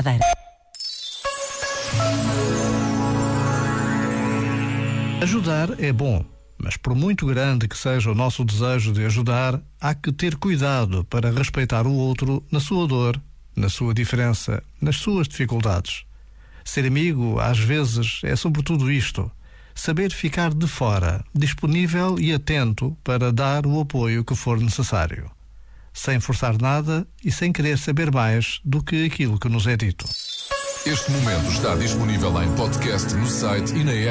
Madeira. Ajudar é bom, mas por muito grande que seja o nosso desejo de ajudar, há que ter cuidado para respeitar o outro na sua dor, na sua diferença, nas suas dificuldades. Ser amigo, às vezes, é sobretudo isto: saber ficar de fora, disponível e atento para dar o apoio que for necessário, sem forçar nada e sem querer saber mais do que aquilo que nos é dito. Este momento está disponível em podcast no site e na app.